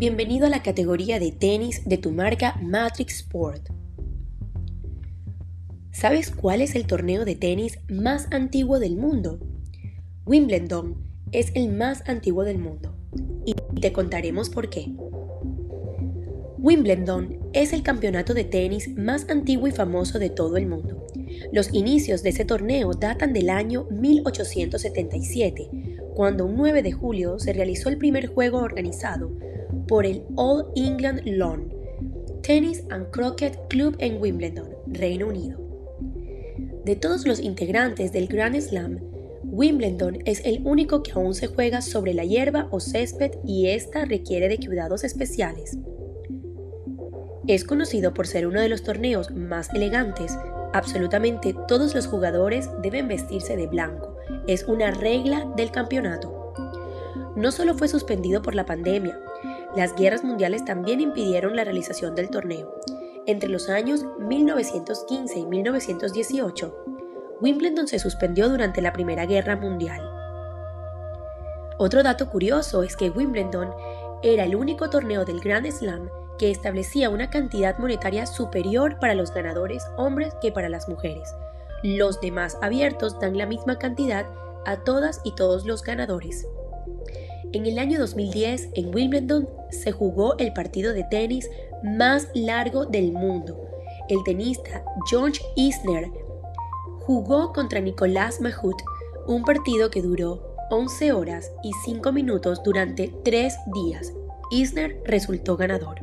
Bienvenido a la categoría de tenis de tu marca Matrix Sport. ¿Sabes cuál es el torneo de tenis más antiguo del mundo? Wimbledon es el más antiguo del mundo y te contaremos por qué. Wimbledon es el campeonato de tenis más antiguo y famoso de todo el mundo. Los inicios de ese torneo datan del año 1877, cuando un 9 de julio se realizó el primer juego organizado por el All England Lawn Tennis and Croquet Club en Wimbledon, Reino Unido. De todos los integrantes del Grand Slam, Wimbledon es el único que aún se juega sobre la hierba o césped y esta requiere de cuidados especiales. Es conocido por ser uno de los torneos más elegantes. Absolutamente todos los jugadores deben vestirse de blanco. Es una regla del campeonato. No solo fue suspendido por la pandemia, las guerras mundiales también impidieron la realización del torneo. Entre los años 1915 y 1918, Wimbledon se suspendió durante la Primera Guerra Mundial. Otro dato curioso es que Wimbledon era el único torneo del Grand Slam que establecía una cantidad monetaria superior para los ganadores hombres que para las mujeres. Los demás abiertos dan la misma cantidad a todas y todos los ganadores. En el año 2010, en Wimbledon, se jugó el partido de tenis más largo del mundo. El tenista George Isner jugó contra Nicolás Mahut, un partido que duró 11 horas y 5 minutos durante 3 días. Isner resultó ganador.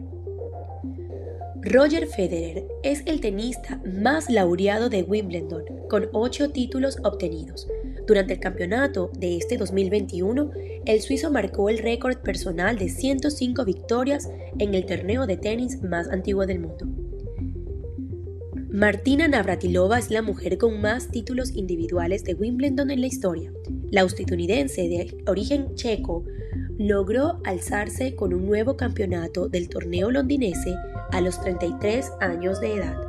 Roger Federer es el tenista más laureado de Wimbledon, con 8 títulos obtenidos. Durante el campeonato de este 2021, el suizo marcó el récord personal de 105 victorias en el torneo de tenis más antiguo del mundo. Martina Navratilova es la mujer con más títulos individuales de Wimbledon en la historia. La estadounidense de origen checo logró alzarse con un nuevo campeonato del torneo londinense a los 33 años de edad.